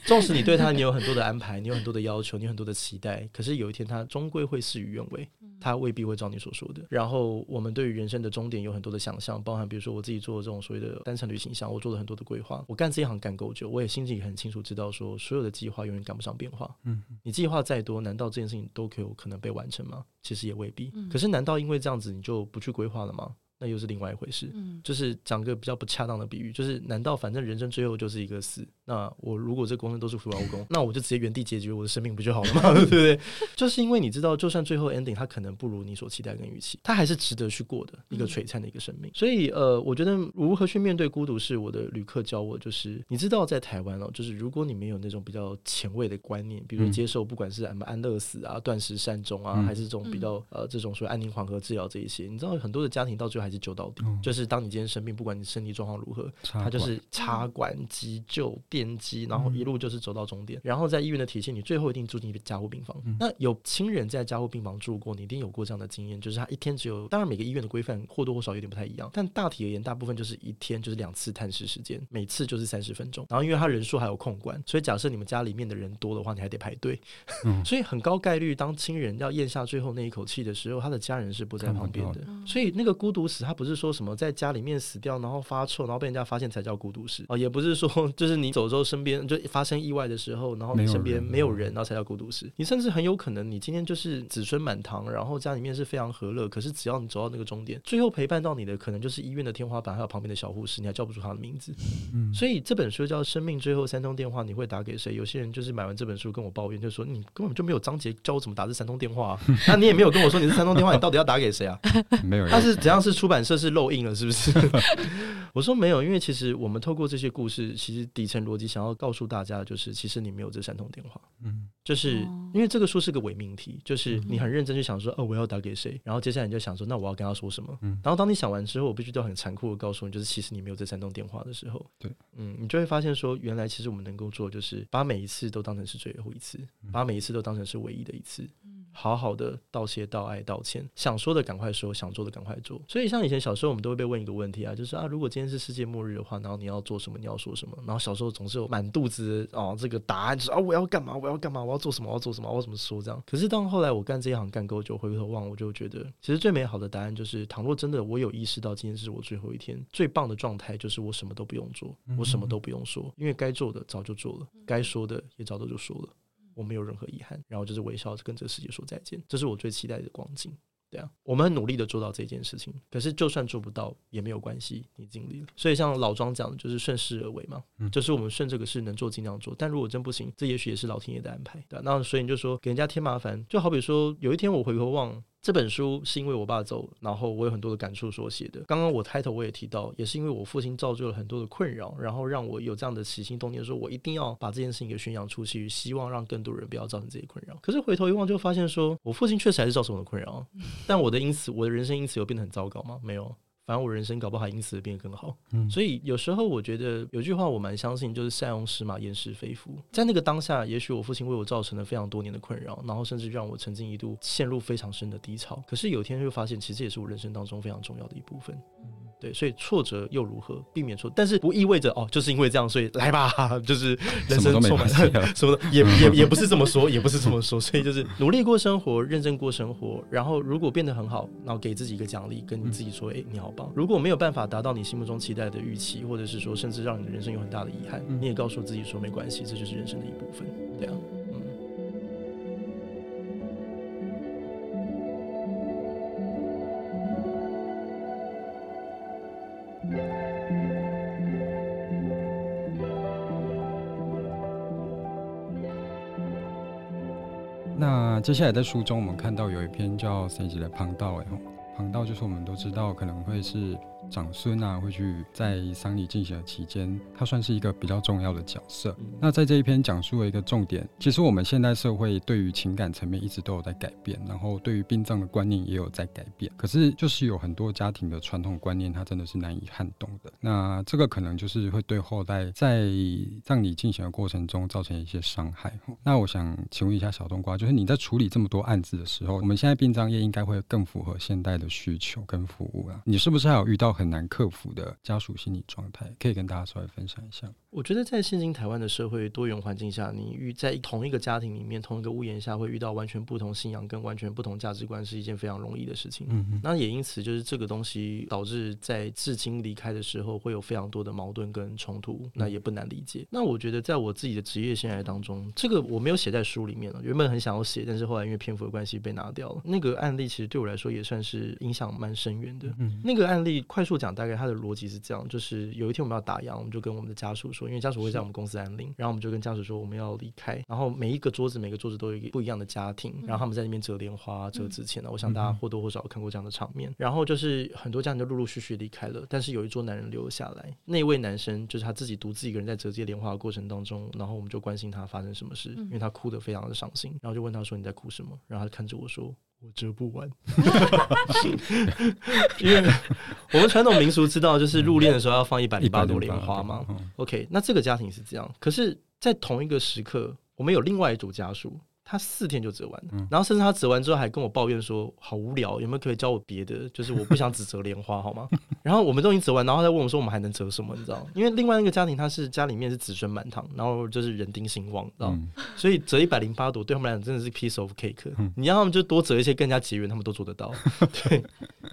纵使你对他你有很多的安排，你有很多的要求，你有很多的期待，可是有一天他终归会事与愿违，他未必会照你所说的。然后我们对于人生的终点有很多的想象，包含比如说我自己做的这种所谓的单程旅行箱，我做了很多的规划。我干这一行干够久，我也心里很清楚知道说，所有的计划永远赶不上变化。嗯，你计划再多，难道这件事情都可有可能被完成吗？其实也未必。可是难道因为这样子你就不去规划了吗？那又是另外一回事。嗯，就是讲个比较不恰当的比喻，就是难道反正人生最后就是一个死？那我如果这过程都是徒劳无功，那我就直接原地解决，我的生命不就好了吗？(laughs) 对不对？(laughs) 就是因为你知道，就算最后 ending 它可能不如你所期待跟预期，它还是值得去过的一个璀璨的一个生命。所以呃，我觉得如何去面对孤独，是我的旅客教我，就是你知道，在台湾哦，就是如果你没有那种比较前卫的观念，比如接受不管是什么安乐死啊、断食善终啊，还是这种比较呃这种所谓安宁缓和治疗这一些，你知道很多的家庭到最后还是救到底，就是当你今天生病，不管你身体状况如何，它就是插管、急救、电击，然后。一路就是走到终点，然后在医院的体系，你最后一定住进一个加护病房。嗯、那有亲人在加护病房住过，你一定有过这样的经验，就是他一天只有，当然每个医院的规范或多或少有点不太一样，但大体而言，大部分就是一天就是两次探视时间，每次就是三十分钟。然后因为他人数还有控管，所以假设你们家里面的人多的话，你还得排队，嗯、(laughs) 所以很高概率，当亲人要咽下最后那一口气的时候，他的家人是不在旁边的。所以那个孤独死，他不是说什么在家里面死掉，然后发臭，然后被人家发现才叫孤独死哦，也不是说 (laughs) 就是你走之后身边就发生意外的时候，然后你身边没有人，然后才叫孤独死。你甚至很有可能，你今天就是子孙满堂，然后家里面是非常和乐。可是只要你走到那个终点，最后陪伴到你的，可能就是医院的天花板，还有旁边的小护士，你还叫不出他的名字。嗯，(laughs) 所以这本书叫《生命最后三通电话》，你会打给谁？有些人就是买完这本书跟我抱怨，就说你根本就没有章节教我怎么打这三通电话，(laughs) 那你也没有跟我说你是三通电话，你到底要打给谁啊？没有，他是怎样？是出版社是漏印了，是不是？(laughs) 我说没有，因为其实我们透过这些故事，其实底层逻辑想要告诉大家，就是其实你没有这三通电话。嗯，就是因为这个书是个伪命题，就是你很认真去想说，哦，我要打给谁？然后接下来你就想说，那我要跟他说什么？嗯，然后当你想完之后，我必须都很残酷的告诉你，就是其实你没有这三通电话的时候，对，嗯，你就会发现说，原来其实我们能够做，就是把每一次都当成是最后一次，把每一次都当成是唯一的一次。好好的道谢、道爱、道歉，想说的赶快说，想做的赶快做。所以像以前小时候，我们都会被问一个问题啊，就是啊，如果今天是世界末日的话，然后你要做什么？你要说什么？然后小时候总是有满肚子哦，这个答案就是啊，我要干嘛？我要干嘛？我要做什么？我要做什么？我要怎么说这样？可是当后来我干这一行干够久，回头望，我就觉得，其实最美好的答案就是，倘若真的我有意识到今天是我最后一天，最棒的状态就是我什么都不用做，我什么都不用说，因为该做的早就做了，该说的也早早就说了。我没有任何遗憾，然后就是微笑着跟这个世界说再见，这是我最期待的光景。对啊，我们很努力的做到这件事情，可是就算做不到也没有关系，你尽力了。所以像老庄讲的，就是顺势而为嘛，嗯，就是我们顺这个事能做尽量做，但如果真不行，这也许也是老天爷的安排。对啊，那所以你就说给人家添麻烦，就好比说有一天我回头望。这本书是因为我爸走，然后我有很多的感触所写的。刚刚我开头我也提到，也是因为我父亲造就了很多的困扰，然后让我有这样的起心动念，说我一定要把这件事情给宣扬出去，希望让更多人不要造成这些困扰。可是回头一望，就发现说我父亲确实还是造成我的困扰，(laughs) 但我的因此，我的人生因此有变得很糟糕吗？没有。反正我人生搞不好因此变得更好。嗯，所以有时候我觉得有句话我蛮相信，就是塞翁失马焉识非福。在那个当下，也许我父亲为我造成了非常多年的困扰，然后甚至让我曾经一度陷入非常深的低潮。可是有一天就发现，其实也是我人生当中非常重要的一部分。对，所以挫折又如何？避免挫，但是不意味着哦，就是因为这样，所以来吧，就是人生充满什么都什么也也也不是这么说，也不是这么说，所以就是努力过生活，认真过生活，然后如果变得很好，然后给自己一个奖励，跟你自己说，哎、嗯，你好棒。如果没有办法达到你心目中期待的预期，或者是说，甚至让你的人生有很大的遗憾，嗯、你也告诉自己说，没关系，这就是人生的一部分，对啊。接下来在书中，我们看到有一篇叫《神奇的旁道》哎，旁道就是我们都知道可能会是。长孙啊，会去在丧礼进行的期间，他算是一个比较重要的角色。嗯、那在这一篇讲述了一个重点，其实我们现代社会对于情感层面一直都有在改变，然后对于殡葬的观念也有在改变。可是就是有很多家庭的传统观念，它真的是难以撼动的。那这个可能就是会对后代在葬礼进行的过程中造成一些伤害。那我想请问一下小冬瓜，就是你在处理这么多案子的时候，我们现在殡葬业应该会更符合现代的需求跟服务啊？你是不是还有遇到很很难克服的家属心理状态，可以跟大家稍微分享一下。我觉得在现今台湾的社会多元环境下，你遇在同一个家庭里面，同一个屋檐下，会遇到完全不同信仰跟完全不同价值观，是一件非常容易的事情。嗯哼，那也因此，就是这个东西导致在至今离开的时候，会有非常多的矛盾跟冲突，那也不难理解。嗯、那我觉得，在我自己的职业生涯当中，这个我没有写在书里面了。原本很想要写，但是后来因为篇幅的关系被拿掉了。那个案例其实对我来说也算是影响蛮深远的。嗯，那个案例快速讲，大概它的逻辑是这样：就是有一天我们要打烊，我们就跟我们的家属说，因为家属会在我们公司安宁，然后我们就跟家属说我们要离开，然后每一个桌子每个桌子都有一个不一样的家庭，然后他们在那边折莲花、折纸钱呢。我想大家或多或少看过这样的场面。然后就是很多家人就陆陆续续离开了，但是有一桌男人留了下来。那位男生就是他自己独自一个人在折接莲花的过程当中，然后我们就关心他发生什么事，因为他哭得非常的伤心，然后就问他说你在哭什么？然后他看着我说。我折不完，(laughs) 因为我们传统民俗知道，就是入殓的时候要放一百零八朵莲花嘛。OK，那这个家庭是这样，可是，在同一个时刻，我们有另外一组家属。他四天就折完然后甚至他折完之后还跟我抱怨说：“好无聊，有没有可以教我别的？就是我不想只折莲花，好吗？” (laughs) 然后我们都已经折完，然后他问我说：“我们还能折什么？你知道？因为另外那个家庭他是家里面是子孙满堂，然后就是人丁兴旺，知道？嗯、所以折一百零八朵对他们来讲真的是 piece of cake。嗯、你让他们就多折一些更加节约，他们都做得到。(laughs) 对。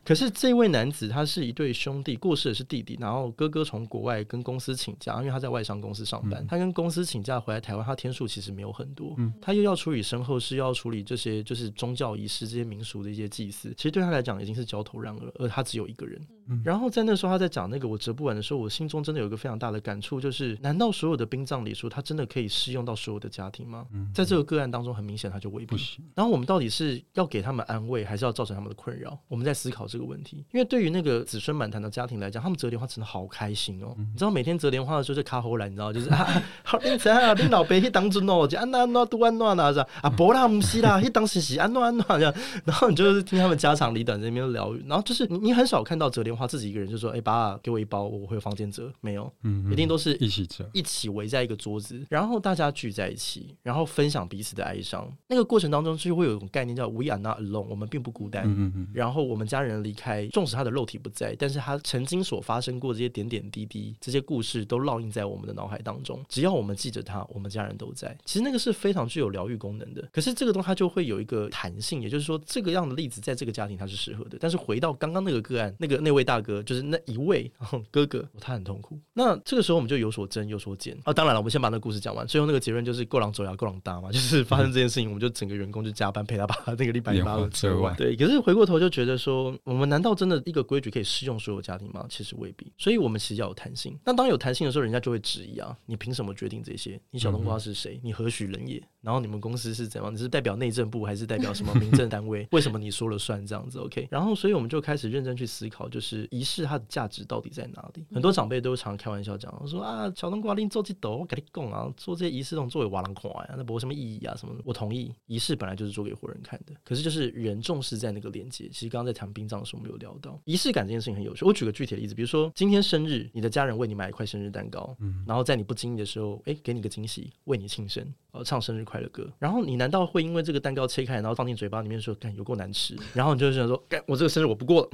可是这位男子他是一对兄弟，过世的是弟弟，然后哥哥从国外跟公司请假，因为他在外商公司上班，嗯、他跟公司请假回来台湾，他天数其实没有很多，嗯、他又要处理身后是，要处理这些就是宗教仪式、这些民俗的一些祭祀，其实对他来讲已经是焦头烂额，而他只有一个人。嗯、然后在那时候他在讲那个我折不完的时候，我心中真的有一个非常大的感触，就是难道所有的殡葬礼数他真的可以适用到所有的家庭吗？嗯、在这个个案当中，很明显他就未必。然后我们到底是要给他们安慰，还是要造成他们的困扰？我们在思考这个问题，因为对于那个子孙满堂的家庭来讲，他们折莲花真的好开心哦。嗯、你知道每天折莲花的时候就卡喉兰，你知道就是啊，好你猜啊，你老爸去当真哦，就安那安那都安那那是啊，不啦不是啦，去当时是安诺安诺这样。然后你就是听他们家长里短在那边聊，然后就是你你很少看到折莲花自己一个人就说。爸，给我一包，我回房间折。没有，嗯嗯，一定都是一起折，一起围在一个桌子，然后大家聚在一起，然后分享彼此的哀伤。那个过程当中，就会有一种概念叫 “we are not alone”，我们并不孤单。嗯嗯，然后我们家人离开，纵使他的肉体不在，但是他曾经所发生过这些点点滴滴，这些故事都烙印在我们的脑海当中。只要我们记着他，我们家人都在。其实那个是非常具有疗愈功能的。可是这个东西它就会有一个弹性，也就是说，这个样的例子在这个家庭它是适合的。但是回到刚刚那个个案，那个那位大哥就是那。一位哥哥，(laughs) 他很痛苦。那这个时候我们就有所增，有所减啊。当然了，我们先把那个故事讲完。最后那个结论就是够狼走呀，够狼搭嘛。(laughs) 就是发生这件事情，我们就整个员工就加班陪他把那个一百零八个折完。(laughs) 对，可是回过头就觉得说，我们难道真的一个规矩可以适用所有家庭吗？其实未必。所以我们其实要有弹性。那当有弹性的时候，人家就会质疑啊，你凭什么决定这些？你小冬瓜是谁？你何许人也？然后你们公司是怎样？你是代表内政部还是代表什么民政 (laughs) 单位？为什么你说了算这样子？OK。然后，所以我们就开始认真去思考，就是仪式它的价值到底在哪里？很多长辈都常开玩笑讲，说啊，小冬瓜令做这斗，我跟你讲啊，做这些仪式这种作为瓦郎看啊，那没什么意义啊什么的。我同意，仪式本来就是做给活人看的，可是就是人重视在那个连接。其实刚刚在谈殡葬的时候我们有聊到仪式感这件事情很有趣。我举个具体的例子，比如说今天生日，你的家人为你买一块生日蛋糕，嗯，然后在你不经意的时候，哎，给你个惊喜，为你庆生，呃，唱生日快乐歌，然后你难道会因为这个蛋糕切开，然后放进嘴巴里面说，干有够难吃，然后你就想说，干我这个生日我不过了？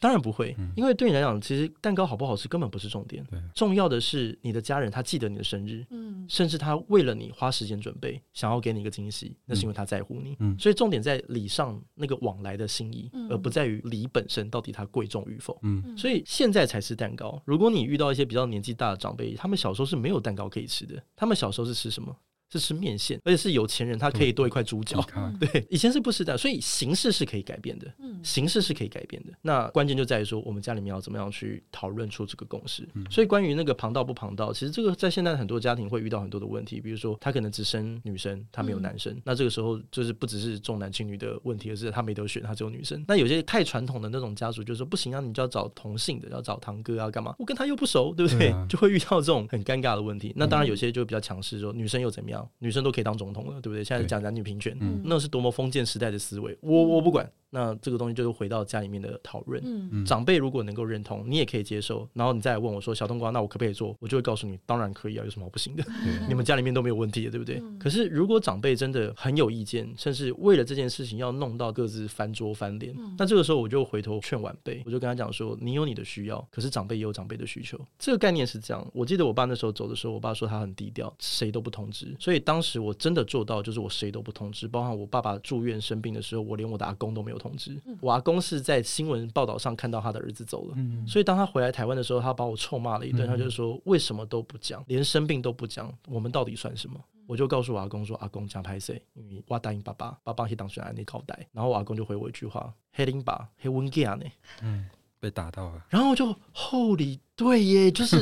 当然不会，因为对你来讲，其实蛋糕好不好吃根本不是重点，重要的是你的家人他记得你的生日，嗯，甚至他为了你花时间准备，想要给你一个惊喜，那是因为他在乎你，嗯，所以重点在礼上那个往来的心意，而不在于礼本身到底它贵重与否，嗯，所以现在才吃蛋糕。如果你遇到一些比较年纪大的长辈，他们小时候是没有蛋糕可以吃的，他们小时候是吃什么？是面线，而且是有钱人，他可以多一块猪脚。嗯、(laughs) 对，以前是不吃的，所以形式是可以改变的。嗯，形式是可以改变的。那关键就在于说，我们家里面要怎么样去讨论出这个共识。嗯、所以关于那个旁道不旁道，其实这个在现在很多家庭会遇到很多的问题，比如说他可能只生女生，他没有男生，嗯、那这个时候就是不只是重男轻女的问题，而是他没得选，他只有女生。那有些太传统的那种家族就是说不行啊，你就要找同性的，要找堂哥啊，干嘛？我跟他又不熟，对不对？就会遇到这种很尴尬的问题。那当然有些就比较强势，说女生又怎么样？女生都可以当总统了，对不对？现在讲男女平权，嗯、那是多么封建时代的思维，我我不管。那这个东西就是回到家里面的讨论。嗯、长辈如果能够认同，你也可以接受，然后你再来问我说：“小冬瓜，那我可不可以做？”我就会告诉你：“当然可以啊，有什么好不行的？嗯、你们家里面都没有问题的，对不对？”嗯、可是如果长辈真的很有意见，甚至为了这件事情要弄到各自翻桌翻脸，嗯、那这个时候我就回头劝晚辈，我就跟他讲说：“你有你的需要，可是长辈也有长辈的需求。”这个概念是这样。我记得我爸那时候走的时候，我爸说他很低调，谁都不通知。所以当时我真的做到，就是我谁都不通知，包括我爸爸住院生病的时候，我连我的阿公都没有通知。我阿公是在新闻报道上看到他的儿子走了，嗯、所以当他回来台湾的时候，他把我臭骂了一顿。嗯、他就说：“为什么都不讲，连生病都不讲，我们到底算什么？”我就告诉我阿公说：“阿公讲拍谁？因为我答应爸爸，爸爸去当选安尼交代。”然后我阿公就回我一句话：“黑林爸，黑温家呢？”嗯，被打到了。然后就厚礼。对耶，就是，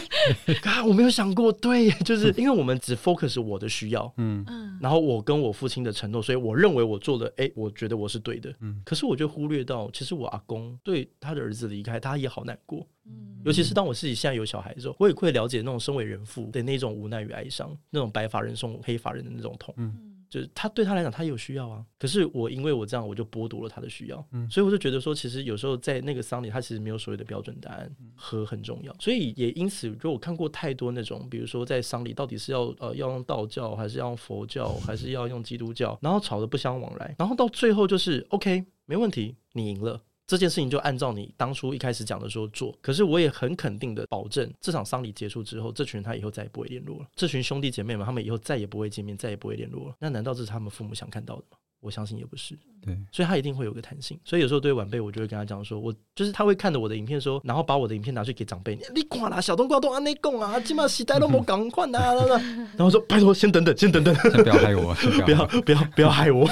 (laughs) 啊，我没有想过，对耶，就是 (laughs) 因为我们只 focus 我的需要，嗯嗯，然后我跟我父亲的承诺，所以我认为我做的，哎，我觉得我是对的，嗯，可是我就忽略到，其实我阿公对他的儿子离开，他也好难过，嗯，尤其是当我自己现在有小孩的时候，我也会了解那种身为人父的那种无奈与哀伤，那种白发人送黑发人的那种痛，嗯。就是他对他来讲，他有需要啊。可是我因为我这样，我就剥夺了他的需要。嗯，所以我就觉得说，其实有时候在那个丧礼，他其实没有所谓的标准答案和很重要。所以也因此，就我看过太多那种，比如说在丧礼到底是要呃要用道教，还是要用佛教，(laughs) 还是要用基督教，然后吵得不相往来，然后到最后就是 OK，没问题，你赢了。这件事情就按照你当初一开始讲的时候做，可是我也很肯定的保证，这场丧礼结束之后，这群人他以后再也不会联络了。这群兄弟姐妹们，他们以后再也不会见面，再也不会联络了。那难道这是他们父母想看到的吗？我相信也不是。对，所以他一定会有个弹性。所以有时候对晚辈，我就会跟他讲说，我就是他会看着我的影片说，然后把我的影片拿去给长辈，你挂啦，小冬瓜都安内供啊，起码时代都没赶快啊，(laughs) 然后说拜托，先等等，先等等，(laughs) (laughs) 先不要害我，不要不要不要害我。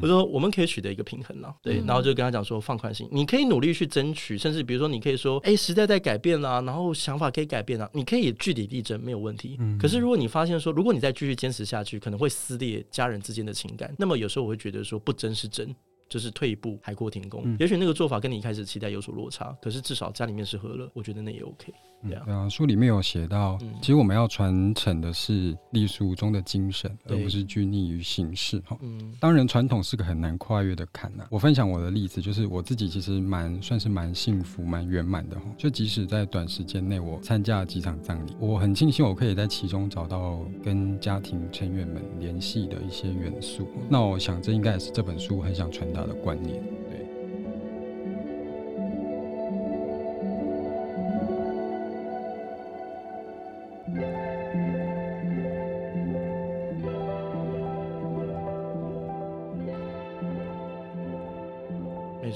我说我们可以取得一个平衡了，对，然后就跟他讲说放宽心，你可以努力去争取，甚至比如说你可以说，哎，时代在改变啦，然后想法可以改变啦，你可以据理力争，没有问题。可是如果你发现说，如果你再继续坚持下去，可能会撕裂家人之间的情感，那么有时候我会觉得说，不争是真。就是退一步海阔天空，嗯、也许那个做法跟你一开始期待有所落差，可是至少家里面是和乐，我觉得那也 OK。对啊，嗯、书里面有写到，嗯、其实我们要传承的是历史中的精神，对而不是拘泥于形式。哈，嗯，当然传统是个很难跨越的坎呐、啊。我分享我的例子，就是我自己其实蛮算是蛮幸福、蛮圆满的哈。就即使在短时间内，我参加了几场葬礼，我很庆幸我可以在其中找到跟家庭成员们联系的一些元素。那我想，这应该也是这本书很想传达的观念，对。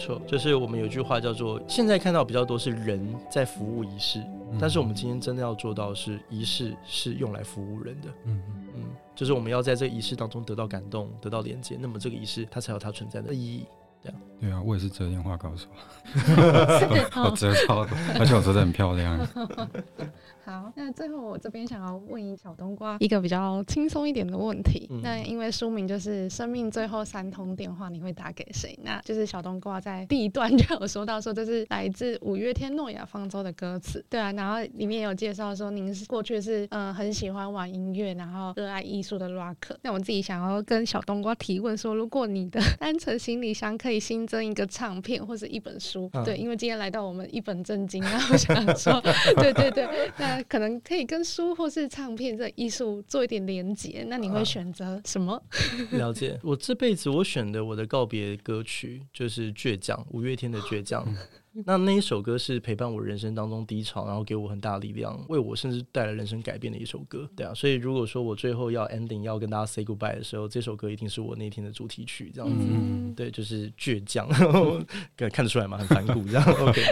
错，就是我们有句话叫做“现在看到比较多是人在服务仪式，嗯、但是我们今天真的要做到是仪式是用来服务人的。”嗯嗯，就是我们要在这个仪式当中得到感动，得到连接，那么这个仪式它才有它存在的意义。对啊，对啊，我也是折电话告诉我，(laughs) 我折超多，而且我折的很漂亮。(laughs) 好，那最后我这边想要问一小冬瓜一个比较轻松一点的问题。嗯、那因为书名就是《生命最后三通电话》，你会打给谁？那就是小冬瓜在第一段就有说到说，这是来自五月天《诺亚方舟》的歌词。对啊，然后里面有介绍说，您是过去是嗯、呃、很喜欢玩音乐，然后热爱艺术的 rock。那我自己想要跟小冬瓜提问说，如果你的 (laughs) 单程行李箱可可以新增一个唱片或者一本书。嗯、对，因为今天来到我们一本正经啊，(laughs) 我想说，对对对，那可能可以跟书或是唱片这艺术做一点连接。那你会选择什么？了解，我这辈子我选的我的告别歌曲就是《倔强》，五月天的《倔强》。那那一首歌是陪伴我人生当中低潮，然后给我很大力量，为我甚至带来人生改变的一首歌。对啊，所以如果说我最后要 ending 要跟大家 say goodbye 的时候，这首歌一定是我那天的主题曲，这样子。嗯、(laughs) 对，就是倔强，(laughs) 看得出来嘛？很反骨，这样 OK。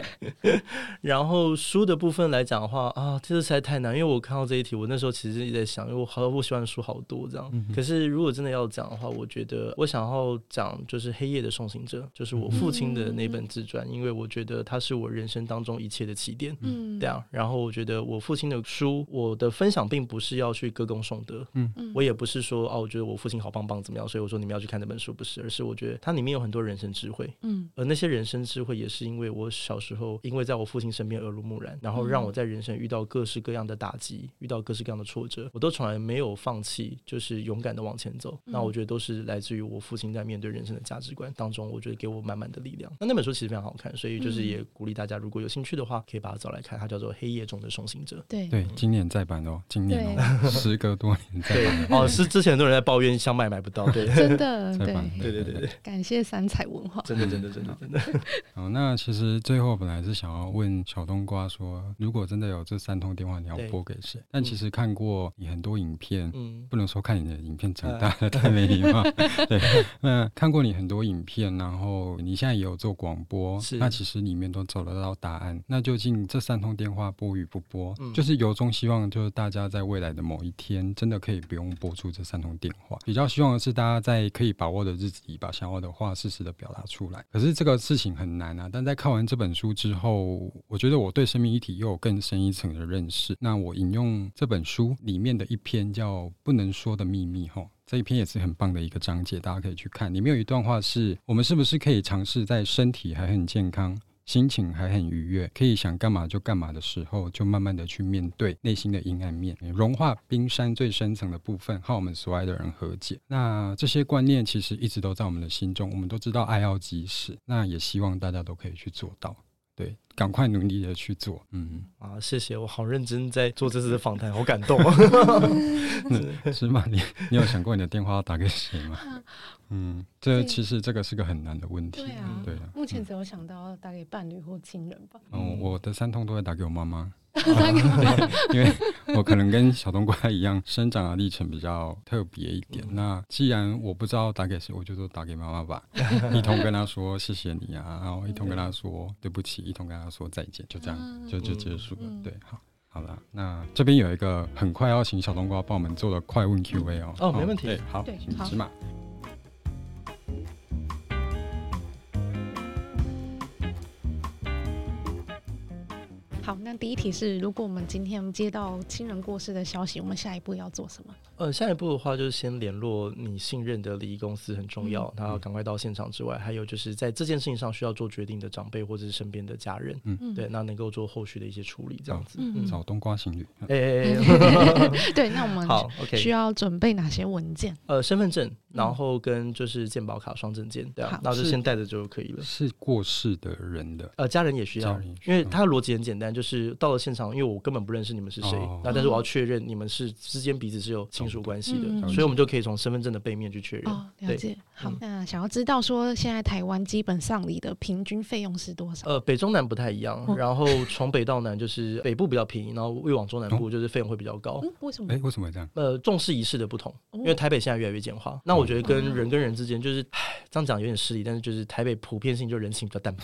(laughs) 然后书的部分来讲的话啊，这实在太难，因为我看到这一题，我那时候其实一直在想，因为我好我喜欢的书好多这样。嗯、可是如果真的要讲的话，我觉得我想要讲就是《黑夜的送行者》，就是我父亲的那本自传，嗯、因为我觉得。的他是我人生当中一切的起点，嗯，这样。然后我觉得我父亲的书，我的分享并不是要去歌功颂德，嗯，我也不是说哦，我觉得我父亲好棒棒怎么样，所以我说你们要去看那本书，不是，而是我觉得它里面有很多人生智慧，嗯，而那些人生智慧也是因为我小时候因为在我父亲身边耳濡目染，然后让我在人生遇到各式各样的打击，遇到各式各样的挫折，我都从来没有放弃，就是勇敢的往前走。那我觉得都是来自于我父亲在面对人生的价值观当中，我觉得给我满满的力量。那那本书其实非常好看，所以就是。也鼓励大家，如果有兴趣的话，可以把它找来看。它叫做《黑夜中的送行者》。对对，今年再版哦，今年哦，(laughs) (laughs) 时隔多年再版。哦，是之前很多人在抱怨想买买不到，对，(laughs) 真的，对对对对，感谢三彩文化，真的真的真的真的。好，那其实最后本来是想要问小冬瓜说，如果真的有这三通电话，你要拨给谁？但其实看过你很多影片，嗯，不能说看你的影片长大了太没礼貌。对，那看过你很多影片，然后你现在也有做广播，是那其实里面都找得到答案。那究竟这三通电话拨与不拨，嗯、就是由衷希望，就是大家在未来的某一天，真的可以不用拨出这三通电话。比较希望的是，大家在可以把握的日子里，把想要的话适时的表达出来。可是这个事情很难啊。但在看完这本书之后，我觉得我对生命一体又有更深一层的认识。那我引用这本书里面的一篇叫《不能说的秘密》哈，这一篇也是很棒的一个章节，大家可以去看。里面有一段话是：我们是不是可以尝试在身体还很健康，心情还很愉悦，可以想干嘛就干嘛的时候，就慢慢的去面对内心的阴暗面，融化冰山最深层的部分，和我们所爱的人和解。那这些观念其实一直都在我们的心中，我们都知道爱要及时，那也希望大家都可以去做到。对，赶快努力的去做。嗯啊，谢谢，我好认真在做这次的访谈，好感动。(laughs) (laughs) 是吗？你你有想过你的电话要打给谁吗？(laughs) 嗯，这其实这个是个很难的问题。对啊，对啊。目前只有想到打给伴侣或亲人吧。嗯，我的三通都会打给我妈妈。(laughs) 因为我可能跟小冬瓜一样，生长的历程比较特别一点。那既然我不知道打给谁，我就说打给妈妈吧，(laughs) 一同跟她说谢谢你啊，然后一同跟她说对不起，一同跟她说再见，就这样就就结束了。对，好，好了，那这边有一个很快要请小冬瓜帮我们做的快问 Q&A 哦。哦，没问题。好，芝麻。好，那第一题是，如果我们今天接到亲人过世的消息，我们下一步要做什么？呃，下一步的话就是先联络你信任的礼仪公司，很重要，他要赶快到现场之外，还有就是在这件事情上需要做决定的长辈或者是身边的家人，嗯，对，那能够做后续的一些处理，这样子。嗯，找冬瓜情侣。哎哎哎，(laughs) 对，那我们好，OK，需要准备哪些文件？呃，身份证，然后跟就是健保卡双证件，对啊，那就先带着就可以了。是过世的人的，呃，家人也需要，因为他的逻辑很简单。就是到了现场，因为我根本不认识你们是谁，那但是我要确认你们是之间彼此是有亲属关系的，所以我们就可以从身份证的背面去确认。了解。好，那想要知道说现在台湾基本丧礼的平均费用是多少？呃，北中南不太一样，然后从北到南就是北部比较便宜，然后越往中南部就是费用会比较高。为什么？哎，为什么这样？呃，重视仪式的不同，因为台北现在越来越简化。那我觉得跟人跟人之间就是，这样讲有点失礼，但是就是台北普遍性就人情比较淡薄。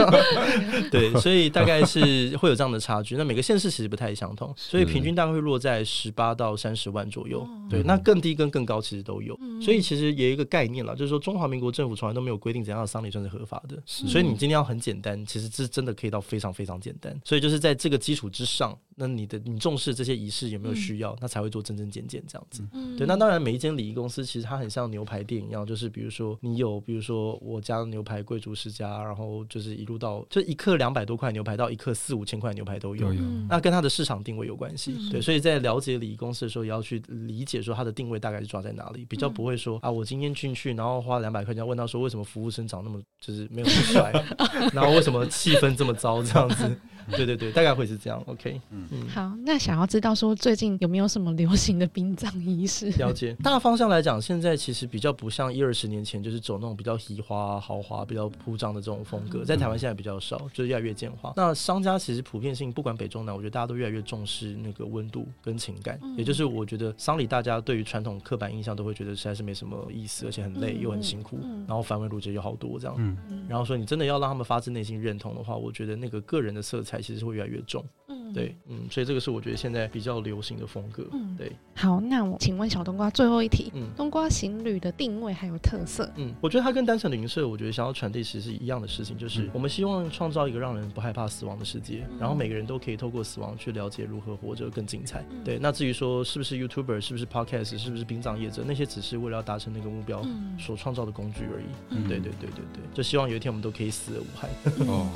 (laughs) 对，所以大概是。会有这样的差距，那每个县市其实不太相同，所以平均大概会落在十八到三十万左右。对，那更低跟更高其实都有。所以其实也有一个概念了，就是说中华民国政府从来都没有规定怎样的丧礼算是合法的。所以你今天要很简单，其实是真的可以到非常非常简单。所以就是在这个基础之上，那你的你重视这些仪式有没有需要，那才会做真真简简这样子。对，那当然每一间礼仪公司其实它很像牛排店一样，就是比如说你有，比如说我家的牛排贵族世家，然后就是一路到就一克两百多块牛排到一克四五千块牛排都有，那跟它的市场定位有关系。嗯、对，所以在了解礼仪公司的时候，也要去理解说它的定位大概是抓在哪里，比较不会说啊，我今天进去，然后花两百块钱问他说为什么服务生长那么就是没有那么帅，(laughs) 然后为什么气氛这么糟这样子。对对对，大概会是这样。OK，嗯嗯，好，那想要知道说最近有没有什么流行的殡葬仪式？了解，(laughs) 大方向来讲，现在其实比较不像一二十年前，就是走那种比较移花豪华、比较铺张的这种风格，在台湾现在比较少，就是越来越简化。那商家其实普遍性，不管北中南，我觉得大家都越来越重视那个温度跟情感，嗯、也就是我觉得丧礼大家对于传统刻板印象都会觉得实在是没什么意思，而且很累又很辛苦，嗯嗯、然后繁文缛节又好多这样。然后说你真的要让他们发自内心认同的话，我觉得那个个人的色彩其实会越来越重。对，嗯，所以这个是我觉得现在比较流行的风格。嗯，对。好，那我请问小冬瓜最后一题，嗯，冬瓜行旅的定位还有特色？嗯，我觉得它跟单程旅行社，我觉得想要传递其实是一样的事情，就是我们希望创造一个让人不害怕死亡的世界，然后每个人都可以透过死亡去了解如何活着更精彩。对，那至于说是不是 YouTuber，是不是 Podcast，是不是殡葬业者，那些只是为了要达成那个目标所创造的工具而已。嗯，对对对对对，就希望有一天我们都可以死而无憾。哦，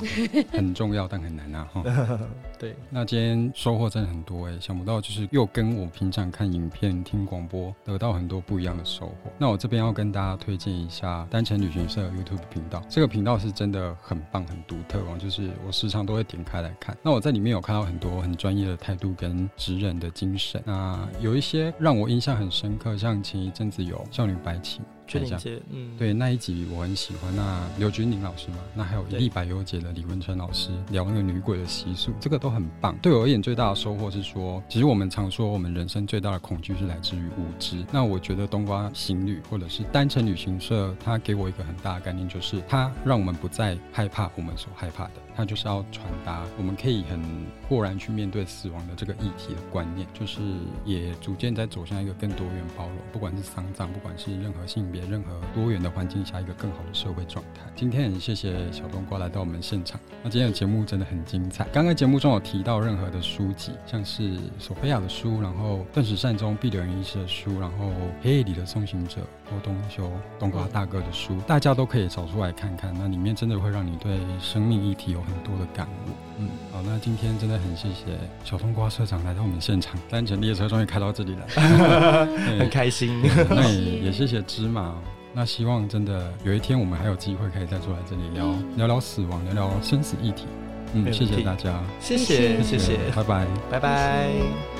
很重要，但很难啊。(laughs) 对。那今天收获真的很多哎、欸，想不到就是又跟我平常看影片、听广播得到很多不一样的收获。那我这边要跟大家推荐一下单程旅行社 YouTube 频道，这个频道是真的很棒、很独特哦，就是我时常都会点开来看。那我在里面有看到很多很专业的态度跟职人的精神，那有一些让我印象很深刻，像前一阵子有少女白琴。确定姐，嗯，对，那一集我很喜欢。那刘君宁老师嘛，那还有一历百优姐的李文成老师聊那个女鬼的习俗，这个都很棒。对我而言，最大的收获是说，其实我们常说我们人生最大的恐惧是来自于无知。那我觉得冬瓜行旅或者是单程旅行社，它给我一个很大的概念，就是它让我们不再害怕我们所害怕的。它就是要传达，我们可以很豁然去面对死亡的这个议题的观念，就是也逐渐在走向一个更多元包容，不管是丧葬，不管是任何性别、任何多元的环境下，一个更好的社会状态。今天很谢谢小冬瓜来到我们现场，那今天的节目真的很精彩。刚刚节目中有提到任何的书籍，像是索菲亚的书，然后断食善终毕柳营医师的书，然后黑夜里的送行者欧东修冬瓜大哥的书，大家都可以找出来看看，那里面真的会让你对生命议题有很多的感悟，嗯，好，那今天真的很谢谢小冬瓜社长来到我们现场，单程列车终于开到这里了，(laughs) 很开心。那也也谢谢芝麻，那希望真的有一天我们还有机会可以再坐在这里聊聊聊死亡，聊聊生死议题。嗯，谢谢大家，谢谢谢谢，拜拜，拜拜。